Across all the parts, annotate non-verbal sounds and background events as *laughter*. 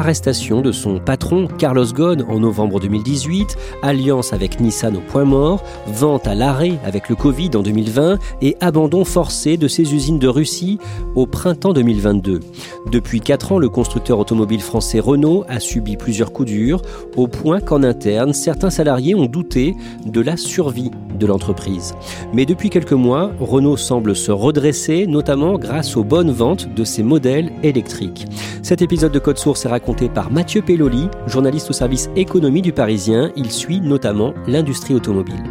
Arrestation de son patron Carlos Ghosn en novembre 2018, alliance avec Nissan au point mort, vente à l'arrêt avec le Covid en 2020 et abandon forcé de ses usines de Russie au printemps 2022. Depuis 4 ans, le constructeur automobile français Renault a subi plusieurs coups durs, au point qu'en interne, certains salariés ont douté de la survie de l'entreprise. Mais depuis quelques mois, Renault semble se redresser, notamment grâce aux bonnes ventes de ses modèles électriques. Cet épisode de Code Source est raconté par Mathieu Pelloli, journaliste au service économie du Parisien. Il suit notamment l'industrie automobile.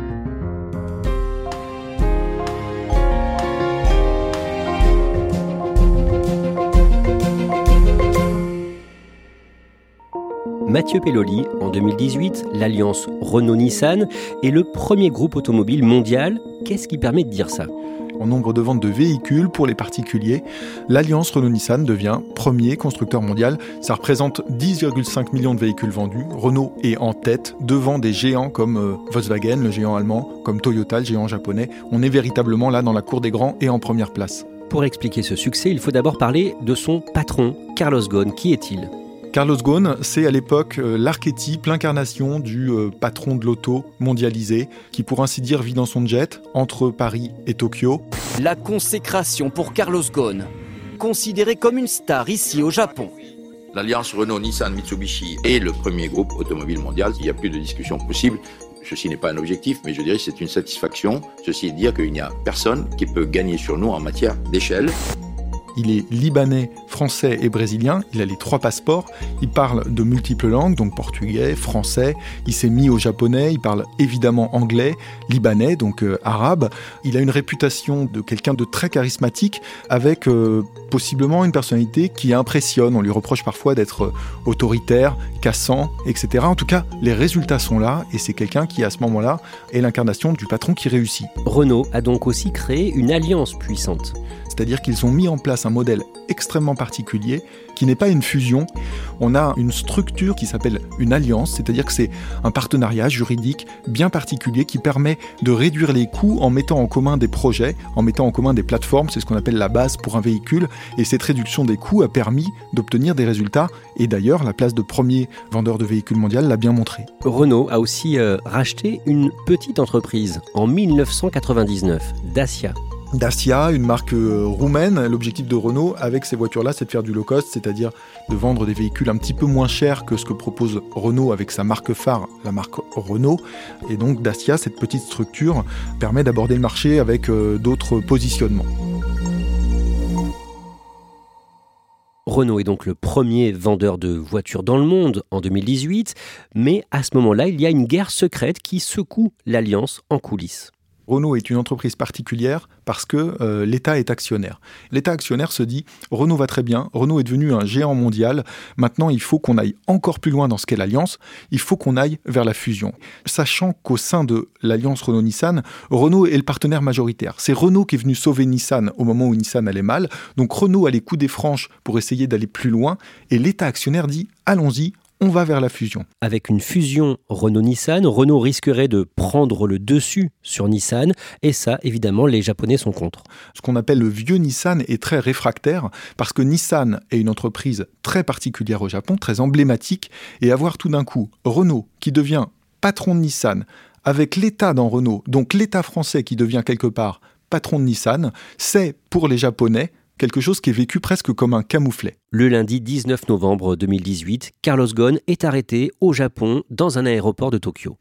Mathieu Pelloli, en 2018, l'alliance Renault-Nissan est le premier groupe automobile mondial. Qu'est-ce qui permet de dire ça? En nombre de ventes de véhicules pour les particuliers, l'alliance Renault-Nissan devient premier constructeur mondial. Ça représente 10,5 millions de véhicules vendus. Renault est en tête devant des géants comme euh, Volkswagen, le géant allemand, comme Toyota, le géant japonais. On est véritablement là dans la cour des grands et en première place. Pour expliquer ce succès, il faut d'abord parler de son patron, Carlos Ghosn. Qui est-il? Carlos Ghosn, c'est à l'époque euh, l'archétype, l'incarnation du euh, patron de l'auto mondialisé, qui pour ainsi dire vit dans son jet entre Paris et Tokyo. La consécration pour Carlos Ghosn, considéré comme une star ici au Japon. L'alliance Renault-Nissan-Mitsubishi est le premier groupe automobile mondial. Il n'y a plus de discussion possible. Ceci n'est pas un objectif, mais je dirais que c'est une satisfaction. Ceci est de dire qu'il n'y a personne qui peut gagner sur nous en matière d'échelle. Il est libanais, français et brésilien. Il a les trois passeports. Il parle de multiples langues, donc portugais, français. Il s'est mis au japonais. Il parle évidemment anglais, libanais, donc euh, arabe. Il a une réputation de quelqu'un de très charismatique, avec euh, possiblement une personnalité qui impressionne. On lui reproche parfois d'être euh, autoritaire, cassant, etc. En tout cas, les résultats sont là, et c'est quelqu'un qui, à ce moment-là, est l'incarnation du patron qui réussit. Renault a donc aussi créé une alliance puissante c'est-à-dire qu'ils ont mis en place un modèle extrêmement particulier qui n'est pas une fusion. On a une structure qui s'appelle une alliance, c'est-à-dire que c'est un partenariat juridique bien particulier qui permet de réduire les coûts en mettant en commun des projets, en mettant en commun des plateformes, c'est ce qu'on appelle la base pour un véhicule, et cette réduction des coûts a permis d'obtenir des résultats, et d'ailleurs la place de premier vendeur de véhicules mondial l'a bien montré. Renault a aussi euh, racheté une petite entreprise en 1999, Dacia. Dacia, une marque euh, roumaine. L'objectif de Renault avec ces voitures-là, c'est de faire du low cost, c'est-à-dire de vendre des véhicules un petit peu moins chers que ce que propose Renault avec sa marque phare, la marque Renault. Et donc Dacia, cette petite structure, permet d'aborder le marché avec euh, d'autres positionnements. Renault est donc le premier vendeur de voitures dans le monde en 2018, mais à ce moment-là, il y a une guerre secrète qui secoue l'alliance en coulisses. Renault est une entreprise particulière parce que euh, l'État est actionnaire. L'État actionnaire se dit Renault va très bien, Renault est devenu un géant mondial, maintenant il faut qu'on aille encore plus loin dans ce qu'est l'alliance, il faut qu'on aille vers la fusion. Sachant qu'au sein de l'alliance Renault-Nissan, Renault est le partenaire majoritaire. C'est Renault qui est venu sauver Nissan au moment où Nissan allait mal, donc Renault a les coups des franches pour essayer d'aller plus loin, et l'État actionnaire dit allons-y, on va vers la fusion. Avec une fusion Renault-Nissan, Renault risquerait de prendre le dessus sur Nissan, et ça, évidemment, les Japonais sont contre. Ce qu'on appelle le vieux Nissan est très réfractaire, parce que Nissan est une entreprise très particulière au Japon, très emblématique, et avoir tout d'un coup Renault qui devient patron de Nissan, avec l'État dans Renault, donc l'État français qui devient quelque part patron de Nissan, c'est pour les Japonais quelque chose qui est vécu presque comme un camouflet. Le lundi 19 novembre 2018, Carlos Ghosn est arrêté au Japon dans un aéroport de Tokyo.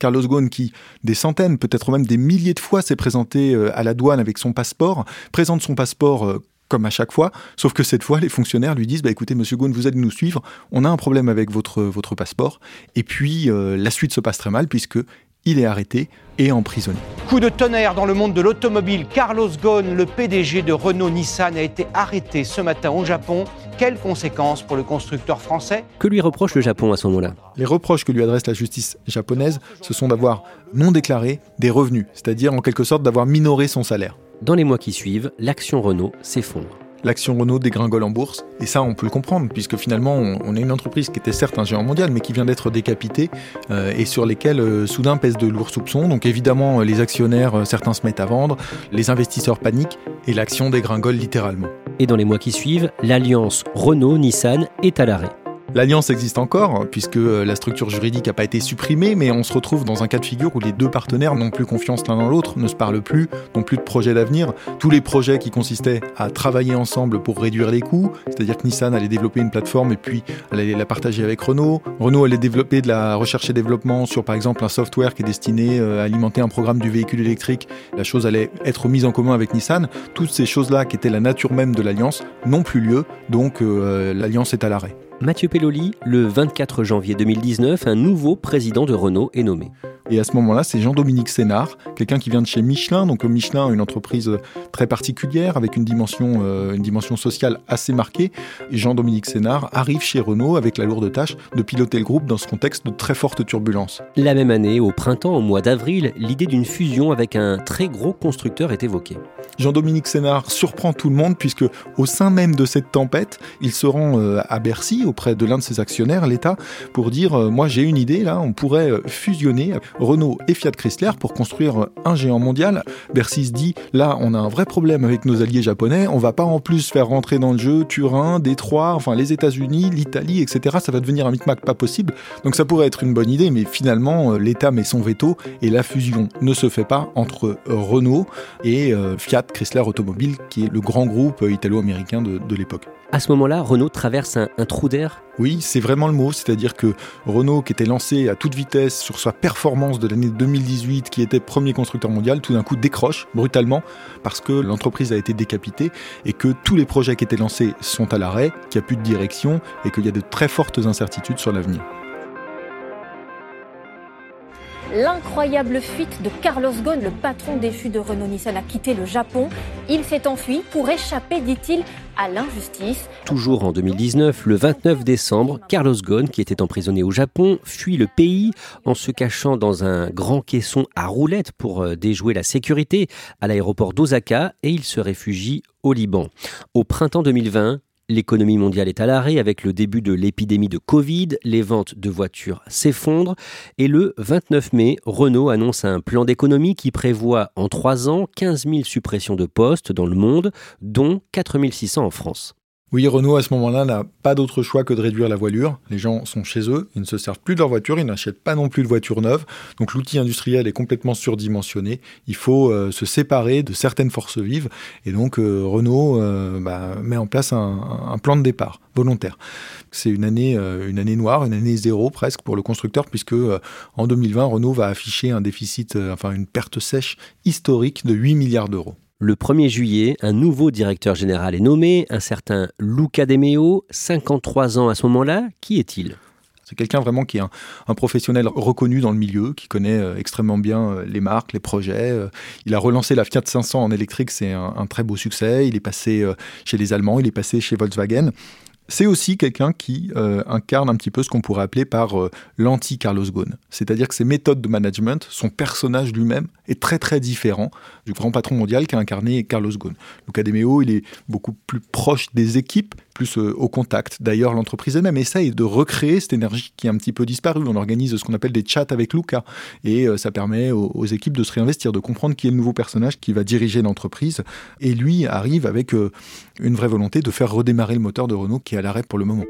Carlos Ghosn qui, des centaines, peut-être même des milliers de fois, s'est présenté euh, à la douane avec son passeport, présente son passeport euh, comme à chaque fois, sauf que cette fois, les fonctionnaires lui disent bah, écoutez, monsieur Ghosn, vous allez nous suivre, on a un problème avec votre, votre passeport. Et puis, euh, la suite se passe très mal, puisque il est arrêté et emprisonné. Coup de tonnerre dans le monde de l'automobile. Carlos Ghosn, le PDG de Renault-Nissan, a été arrêté ce matin au Japon. Quelles conséquences pour le constructeur français? Que lui reproche le Japon à ce moment-là? Les reproches que lui adresse la justice japonaise, ce sont d'avoir non déclaré des revenus, c'est-à-dire en quelque sorte d'avoir minoré son salaire. Dans les mois qui suivent, l'action Renault s'effondre l'action Renault dégringole en bourse. Et ça, on peut le comprendre, puisque finalement, on, est une entreprise qui était certes un géant mondial, mais qui vient d'être décapitée euh, et sur lesquelles euh, soudain pèsent de lourds soupçons. Donc évidemment, les actionnaires, euh, certains se mettent à vendre, les investisseurs paniquent et l'action dégringole littéralement. Et dans les mois qui suivent, l'alliance Renault-Nissan est à l'arrêt. L'alliance existe encore, puisque euh, la structure juridique n'a pas été supprimée, mais on se retrouve dans un cas de figure où les deux partenaires n'ont plus confiance l'un dans l'autre, ne se parlent plus, n'ont plus de projet d'avenir. Tous les projets qui consistaient à travailler ensemble pour réduire les coûts, c'est-à-dire que Nissan allait développer une plateforme et puis allait la partager avec Renault. Renault allait développer de la recherche et développement sur par exemple un software qui est destiné euh, à alimenter un programme du véhicule électrique. La chose allait être mise en commun avec Nissan. Toutes ces choses-là qui étaient la nature même de l'alliance n'ont plus lieu, donc euh, l'alliance est à l'arrêt. Mathieu Pelloli, le 24 janvier 2019, un nouveau président de Renault est nommé. Et à ce moment-là, c'est Jean-Dominique Sénard, quelqu'un qui vient de chez Michelin. Donc Michelin, une entreprise très particulière avec une dimension, euh, une dimension sociale assez marquée. Et Jean-Dominique Sénard arrive chez Renault avec la lourde tâche de piloter le groupe dans ce contexte de très forte turbulence. La même année, au printemps, au mois d'avril, l'idée d'une fusion avec un très gros constructeur est évoquée. Jean-Dominique Sénard surprend tout le monde puisque au sein même de cette tempête, il se rend euh, à Bercy auprès de l'un de ses actionnaires, l'État, pour dire euh, moi j'ai une idée là, on pourrait fusionner Renault et Fiat Chrysler pour construire un géant mondial. Bercy se dit là, on a un vrai problème avec nos alliés japonais, on va pas en plus faire rentrer dans le jeu Turin, Détroit, enfin les États-Unis, l'Italie, etc. Ça va devenir un micmac pas possible. Donc ça pourrait être une bonne idée, mais finalement, euh, l'État met son veto et la fusion ne se fait pas entre Renault et euh, Fiat Chrysler Automobile, qui est le grand groupe italo-américain de, de l'époque. À ce moment-là, Renault traverse un, trou d'air? Oui, c'est vraiment le mot. C'est-à-dire que Renault, qui était lancé à toute vitesse sur sa performance de l'année 2018, qui était premier constructeur mondial, tout d'un coup décroche brutalement parce que l'entreprise a été décapitée et que tous les projets qui étaient lancés sont à l'arrêt, qu'il n'y a plus de direction et qu'il y a de très fortes incertitudes sur l'avenir l'incroyable fuite de Carlos Ghosn, le patron déchu de Renault-Nissan, a quitté le Japon. Il s'est enfui pour échapper, dit-il, l'injustice. Toujours en 2019, le 29 décembre, Carlos Ghosn, qui était emprisonné au Japon, fuit le pays en se cachant dans un grand caisson à roulettes pour euh, déjouer la sécurité à l'aéroport d'Osaka et il se réfugie au Liban. Au printemps 2020, L'économie mondiale est à l'arrêt avec le début de l'épidémie de Covid, les ventes de voitures s'effondrent et le 29 mai, Renault annonce un plan d'économie qui prévoit en trois ans 15 000 suppressions de postes dans le monde, dont 4 600 en France. Oui, Renault, à ce moment-là, n'a pas d'autre choix que de réduire la voilure. Les gens sont chez eux, ils ne se servent plus de leur voiture, ils n'achètent pas non plus de voiture neuve. Donc l'outil industriel est complètement surdimensionné. Il faut euh, se séparer de certaines forces vives. Et donc euh, Renault euh, bah, met en place un, plan de départ volontaire. C'est une année, une année noire, une année zéro presque pour le constructeur, puisque en 2020, Renault va afficher un déficit, enfin une perte sèche historique de 8 milliards d'euros. Le 1er juillet, un nouveau directeur général est nommé, un certain Luca De Meo, 53 ans à ce moment-là. Qui est-il? C'est quelqu'un vraiment qui est un, professionnel reconnu dans le milieu, qui connaît euh, extrêmement bien euh, les marques, les projets. il a relancé la Fiat 500 en électrique, c'est un, très beau succès. Il est passé chez les Allemands, il est passé chez Volkswagen c'est aussi quelqu'un qui euh, incarne un petit peu ce qu'on pourrait appeler par euh, l'anti-Carlos Ghosn. C'est-à-dire que ses méthodes de management, son personnage lui-même est très très différent du grand patron mondial qu'a incarné Carlos Ghosn. Luca De Meo, il est beaucoup plus proche des équipes, plus euh, au contact. D'ailleurs, l'entreprise elle-même essaye de recréer cette énergie qui est un petit peu disparue. On organise ce qu'on appelle des chats avec Luca et ça permet aux, aux, équipes de se réinvestir, de comprendre qui est le nouveau personnage qui va diriger l'entreprise. Et lui arrive avec une vraie volonté de faire redémarrer le moteur de Renault qui est à l'arrêt pour le moment.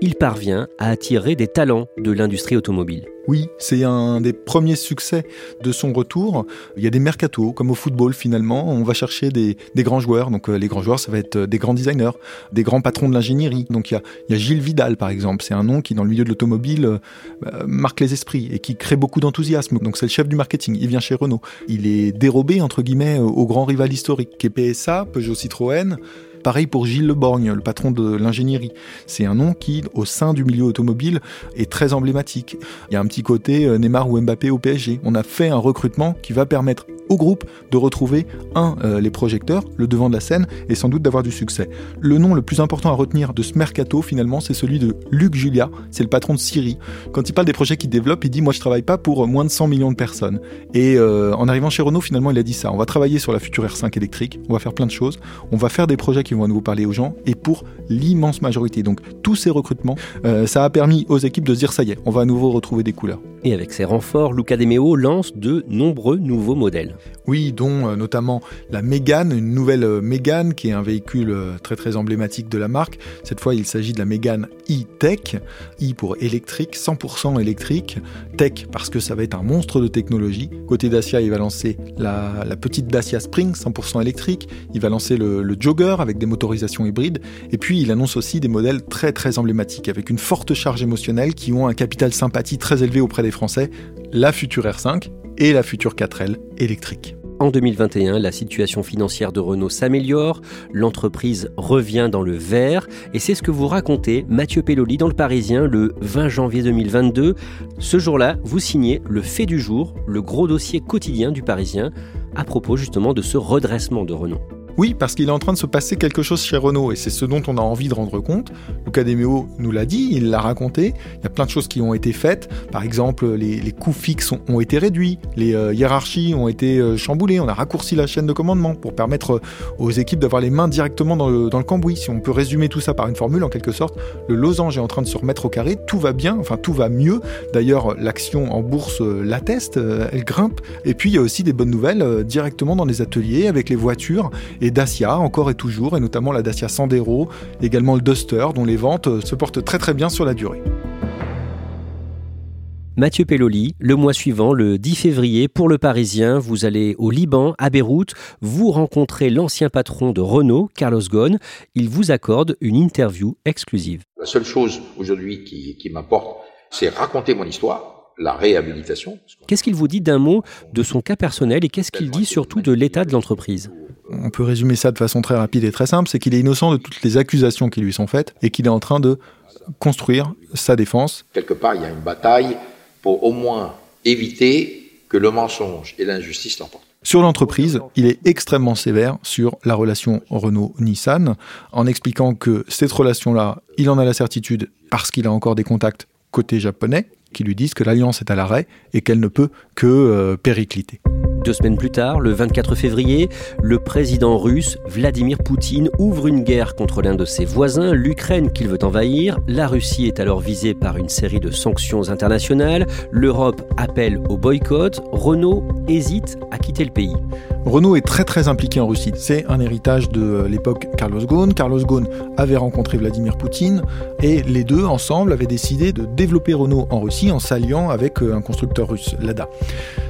Il parvient à attirer des talents de l'industrie automobile. Oui, c'est un des premiers succès de son retour. Il y a des mercatos, comme au football finalement. On va chercher des, grands joueurs. Donc euh, les grands joueurs, ça va être euh, des grands designers, des grands patrons de l'ingénierie. Donc il y, a, Gilles Vidal par exemple. C'est un nom qui dans le milieu de l'automobile euh, marque les esprits et qui crée beaucoup d'enthousiasme. Donc c'est le chef du marketing. Il vient chez Renault. Il est dérobé entre guillemets au grand rival historique, qui est PSA, Peugeot Citroën. Pareil pour Gilles Leborgne, le patron de l'ingénierie. C'est un nom qui, au sein du milieu automobile, est très emblématique. Il y a un petit côté euh, Neymar ou Mbappé au PSG. On a fait un recrutement qui va permettre au groupe de retrouver, un, euh, les projecteurs, le devant de la scène, et sans doute d'avoir du succès. Le nom le plus important à retenir de ce mercato, finalement, c'est celui de Luc Julia, c'est le patron de Siri. Quand il parle des projets qu'il développe, il dit Moi, je travaille pas pour moins de 100 millions de personnes. Et euh, en arrivant chez Renault, finalement, il a dit ça. On va travailler sur la future R5 électrique, on va faire plein de choses, on va faire des projets qui vont à nouveau parler aux gens, et pour l'immense majorité. Donc, tous ces recrutements, euh, ça a permis aux équipes de se dire Ça y est, on va à nouveau retrouver des couleurs. Et avec ses renforts, Luca De Meo lance de nombreux nouveaux modèles. Oui, dont euh, notamment la Mégane, une nouvelle euh, Mégane qui est un véhicule euh, très très emblématique de la marque. Cette fois, il s'agit de la Mégane e-Tech, e pour électrique, 100% électrique, Tech parce que ça va être un monstre de technologie. Côté Dacia, il va lancer la, petite Dacia Spring, 100% électrique. Il va lancer le, le Jogger avec des motorisations hybrides. Et puis, il annonce aussi des modèles très très emblématiques avec une forte charge émotionnelle qui ont un capital sympathie très élevé auprès des Français. La future R5 et la future 4L électrique. En 2021, la situation financière de Renault s'améliore, l'entreprise revient dans le vert, et c'est ce que vous racontez Mathieu Pelloli dans Le Parisien le 20 janvier 2022. Ce jour-là, vous signez le fait du jour, le gros dossier quotidien du Parisien, à propos justement de ce redressement de Renault. Oui, parce qu'il est en train de se passer quelque chose chez Renault et c'est ce dont on a envie de rendre compte. Luca Demeo nous l'a dit, il l'a raconté. Il y a plein de choses qui ont été faites. Par exemple, les, coûts fixes ont, été réduits, les euh, hiérarchies ont été euh, chamboulées. On a raccourci la chaîne de commandement pour permettre euh, aux équipes d'avoir les mains directement dans le, dans le cambouis. Si on peut résumer tout ça par une formule, en quelque sorte, le losange est en train de se remettre au carré. Tout va bien, enfin tout va mieux. D'ailleurs, l'action en bourse l'atteste, elle grimpe. Et puis il y a aussi des bonnes nouvelles directement dans les ateliers avec les voitures Dacia encore et toujours, et notamment la Dacia Sandero, également le Duster, dont les ventes euh, se portent très très bien sur la durée. Mathieu Pelloli, le mois suivant, le 10 février, pour le Parisien, vous allez au Liban, à Beyrouth, vous rencontrez l'ancien patron de Renault, Carlos Ghosn. Il vous accorde une interview exclusive. La seule chose aujourd'hui qui, qui m'importe, c'est raconter mon histoire, la réhabilitation. Qu'est-ce qu'il vous dit d'un mot de son cas personnel et qu'est-ce qu'il dit surtout de l'état de l'entreprise? On peut résumer ça de façon très rapide et très simple, c'est qu'il est innocent de toutes les accusations qui lui sont faites et qu'il est en train de construire sa défense. Quelque part, il y a une bataille pour au moins éviter que le mensonge et l'injustice l'emportent. Sur l'entreprise, il est extrêmement sévère sur la relation Renault-Nissan, en expliquant que cette relation-là, il en a la certitude parce qu'il a encore des contacts côté japonais qui lui disent que l'alliance est à l'arrêt et qu'elle ne peut que euh, péricliter. Deux semaines plus tard, le 24 février, le président russe Vladimir Poutine ouvre une guerre contre l'un de ses voisins, l'Ukraine qu'il veut envahir. La Russie est alors visée par une série de sanctions internationales. L'Europe appelle au boycott. Renault hésite à quitter le pays. Renault est très très impliqué en Russie. C'est un héritage de l'époque Carlos Ghosn. Carlos Ghosn avait rencontré Vladimir Poutine et les deux ensemble avaient décidé de développer Renault en Russie en s'alliant avec euh, un constructeur russe, Lada.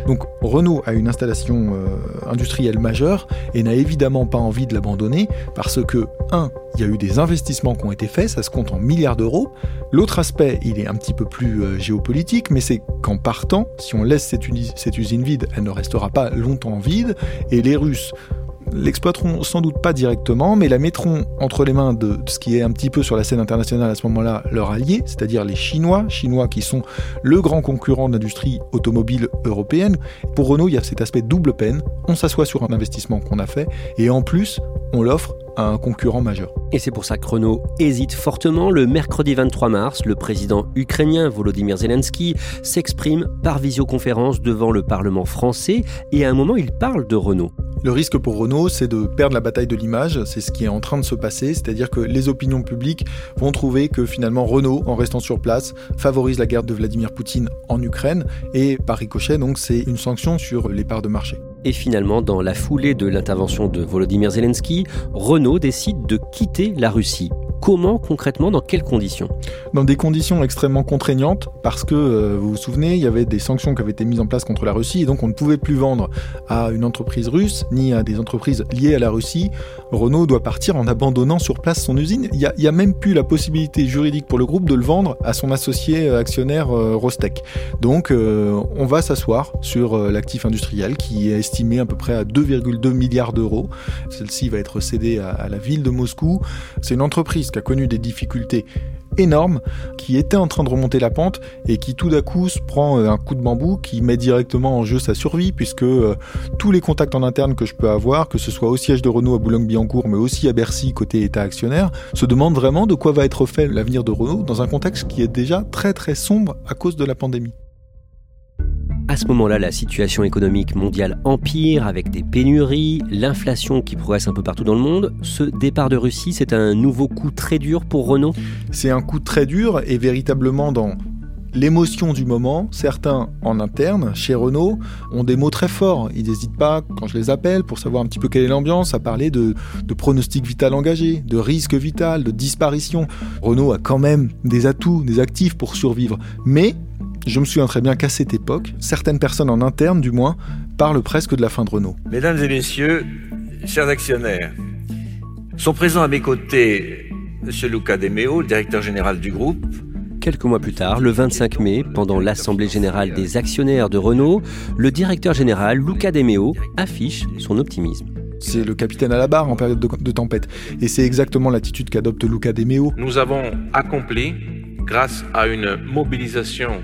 Donc Renault a une installation euh, industrielle majeure et n'a évidemment pas envie de l'abandonner parce que, un, il y a eu des investissements qui ont été faits, ça se compte en milliards d'euros. L'autre aspect, il est un petit peu plus euh, géopolitique, mais c'est qu'en partant, si on laisse cette, usine vide, elle ne restera pas longtemps vide et les Russes l'exploiteront sans doute pas directement, mais la mettront entre les mains de ce qui est un petit peu sur la scène internationale à ce moment-là leur allié, c'est-à-dire les Chinois, Chinois qui sont le grand concurrent de l'industrie automobile européenne. Pour Renault, il y a cet aspect double peine. On s'assoit sur un investissement qu'on a fait et en plus, on l'offre à un concurrent majeur. Et c'est pour ça que Renault hésite fortement. Le mercredi 23 mars, le président ukrainien Volodymyr Zelensky s'exprime par visioconférence devant le Parlement français et à un moment il parle de Renault. Le risque pour Renault, c'est de perdre la bataille de l'image, c'est ce qui est en train de se passer, c'est-à-dire que les opinions publiques vont trouver que finalement Renault, en restant sur place, favorise la guerre de Vladimir Poutine en Ukraine, et par ricochet, donc c'est une sanction sur les parts de marché. Et finalement, dans la foulée de l'intervention de Volodymyr Zelensky, Renault décide de quitter la Russie. Comment concrètement, dans quelles conditions Dans des conditions extrêmement contraignantes, parce que euh, vous vous souvenez, il y avait des sanctions qui avaient été mises en place contre la Russie, et donc on ne pouvait plus vendre à une entreprise russe, ni à des entreprises liées à la Russie. Renault doit partir en abandonnant sur place son usine. Il n'y a, même plus la possibilité juridique pour le groupe de le vendre à son associé euh, actionnaire euh, Rostec. Donc on va s'asseoir sur l'actif industriel qui est estimé à peu près à 2,2 milliards d'euros. Celle-ci va être cédée à la ville de Moscou. C'est une entreprise qui a connu des difficultés énormes, qui était en train de remonter la pente et qui tout d'un coup se prend euh, un coup de bambou qui met directement en jeu sa survie puisque euh, tous les contacts en interne que je peux avoir, que ce soit au siège de Renault à Boulogne-Billancourt mais aussi à Bercy côté État actionnaire, se demandent vraiment de quoi va être fait l'avenir de Renault dans un contexte qui est déjà très très sombre à cause de la pandémie. À ce moment-là, la situation économique mondiale empire avec des pénuries, l'inflation qui progresse un peu partout dans le monde. Ce départ de Russie, c'est un nouveau coup très dur pour Renault? C'est un coup très dur et véritablement dans l'émotion du moment, certains en interne, chez Renault, ont des mots très forts. Ils n'hésitent pas, quand je les appelle, pour savoir un petit peu quelle est l'ambiance, à parler de, pronostic vital engagé, de risque vital, de disparition. Renault a quand même des atouts, des actifs pour survivre. Mais je me souviens très bien qu'à cette époque, certaines personnes en interne du moins parlent presque de la fin de Renault. Mesdames et messieurs, chers actionnaires, sont présents à mes côtés M. Luca De Meo, le directeur général du groupe, Quelques mois plus tard, le 25 mai, pendant l'Assemblée générale des actionnaires de Renault, le directeur général Luca De Meo affiche son optimisme. C'est le capitaine à la barre en période de, tempête. Et c'est exactement l'attitude qu'adopte Luca De Meo. Nous avons accompli, grâce à une mobilisation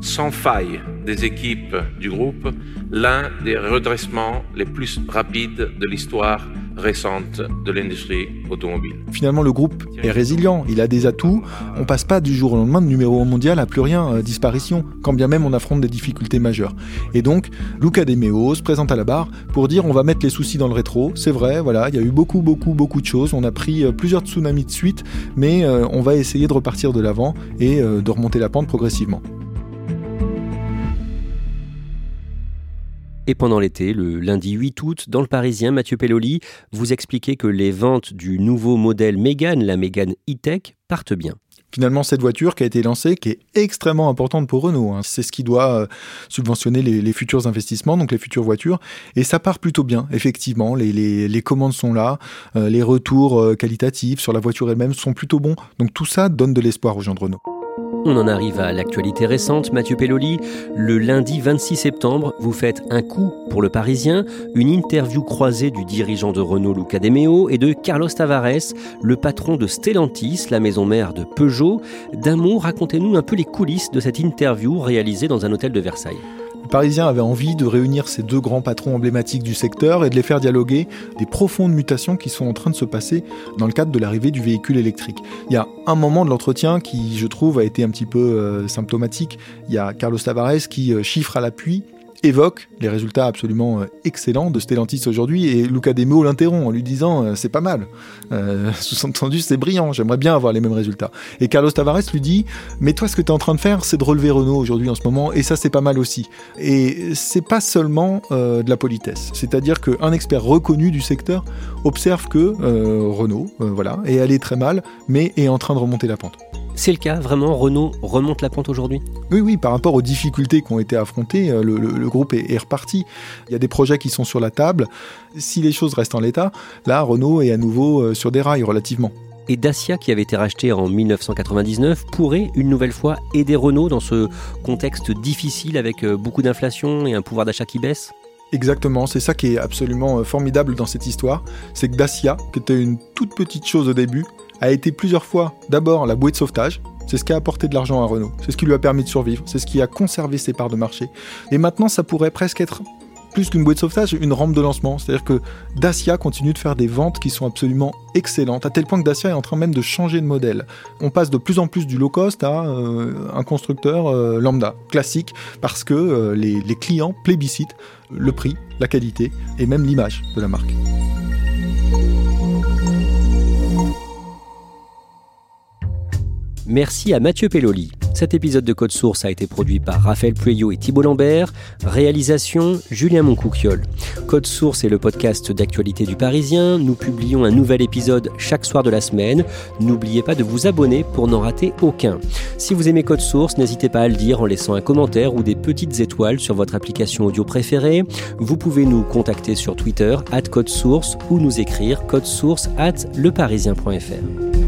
sans faille des équipes du groupe l'un des redressements les plus rapides de l'histoire récente de l'industrie automobile. Finalement, le groupe est résilient, il a des atouts. On passe pas du jour au lendemain de numéro mondial à plus rien, euh, disparition, quand bien même on affronte des difficultés majeures. Et donc, Luca De Meo se présente à la barre pour dire on va mettre les soucis dans le rétro. C'est vrai, voilà, il y a eu beaucoup, beaucoup, beaucoup de choses. On a pris euh, plusieurs tsunamis de suite, mais euh, on va essayer de repartir de l'avant et de remonter la pente progressivement. Et pendant l'été, le lundi 8 août, dans le Parisien, Mathieu Pelloli, vous expliquez que les ventes du nouveau modèle Mégane, la Mégane E-Tech, partent bien finalement cette voiture qui a été lancée, qui est extrêmement importante pour Renault. Hein. C'est ce qui doit euh, subventionner les, futurs investissements, donc les futures voitures. Et ça part plutôt bien, effectivement. Les, commandes sont là, euh, les retours euh, qualitatifs sur la voiture elle-même sont plutôt bons. Donc tout ça donne de l'espoir aux gens de Renault. On en arrive à l'actualité récente, Mathieu Pelloli. Le lundi 26 septembre, vous faites un coup pour le Parisien, une interview croisée du dirigeant de Renault Luca De Meo et de Carlos Tavares, le patron de Stellantis, la maison mère de Peugeot. D'un mot, racontez-nous un peu les coulisses de cette interview réalisée dans un hôtel de Versailles. Le Parisien avait envie de réunir ces deux grands patrons emblématiques du secteur et de les faire dialoguer des profondes mutations qui sont en train de se passer dans le cadre de l'arrivée du véhicule électrique. Il y a un moment de l'entretien qui, je trouve, a été un petit peu euh, symptomatique. Il y a Carlos Tavares qui euh, chiffre à l'appui évoque les résultats absolument euh, excellents de Stellantis aujourd'hui et Luca Demo l'interrompt en lui disant euh, c'est pas mal. Euh, *laughs* sous-entendu c'est brillant, j'aimerais bien avoir les mêmes résultats. Et Carlos Tavares lui dit mais toi ce que tu es en train de faire c'est de relever Renault aujourd'hui en ce moment et ça c'est pas mal aussi. Et c'est pas seulement de la politesse, c'est-à-dire qu'un expert reconnu du secteur observe que Renault voilà est allé très mal mais est en train de remonter la pente. C'est le cas, vraiment, Renault remonte la pente aujourd'hui? Oui, oui, par rapport aux difficultés qui ont été affrontées, euh, le, groupe est, reparti. Il y a des projets qui sont sur la table. Si les choses restent en l'état, là, Renault est à nouveau euh, sur des rails relativement. Et Dacia, qui avait été racheté en 1999, pourrait une nouvelle fois aider Renault dans ce contexte difficile avec euh, beaucoup d'inflation et un pouvoir d'achat qui baisse? Exactement, c'est ça qui est absolument formidable dans cette histoire, c'est que Dacia, qui était une toute petite chose au début, a été plusieurs fois d'abord la bouée de sauvetage, c'est ce qui a apporté de l'argent à Renault, c'est ce qui lui a permis de survivre, c'est ce qui a conservé ses parts de marché. Et maintenant, ça pourrait presque être plus qu'une bouée de sauvetage, une rampe de lancement. C'est-à-dire que Dacia continue de faire des ventes qui sont absolument excellentes, à tel point que Dacia est en train même de changer de modèle. On passe de plus en plus du low cost à euh, un constructeur euh, lambda, classique, parce que euh, les, les clients plébiscitent le prix, la qualité et même l'image de la marque. Merci à Mathieu Pelloli. Cet épisode de Code Source a été produit par Raphaël Pueyo et Thibault Lambert. Réalisation Julien Moncouquiol. Code Source est le podcast d'actualité du Parisien. Nous publions un nouvel épisode chaque soir de la semaine. N'oubliez pas de vous abonner pour n'en rater aucun. Si vous aimez Code Source, n'hésitez pas à le dire en laissant un commentaire ou des petites étoiles sur votre application audio préférée. Vous pouvez nous contacter sur Twitter, at Code Source, ou nous écrire source at leparisien.fr.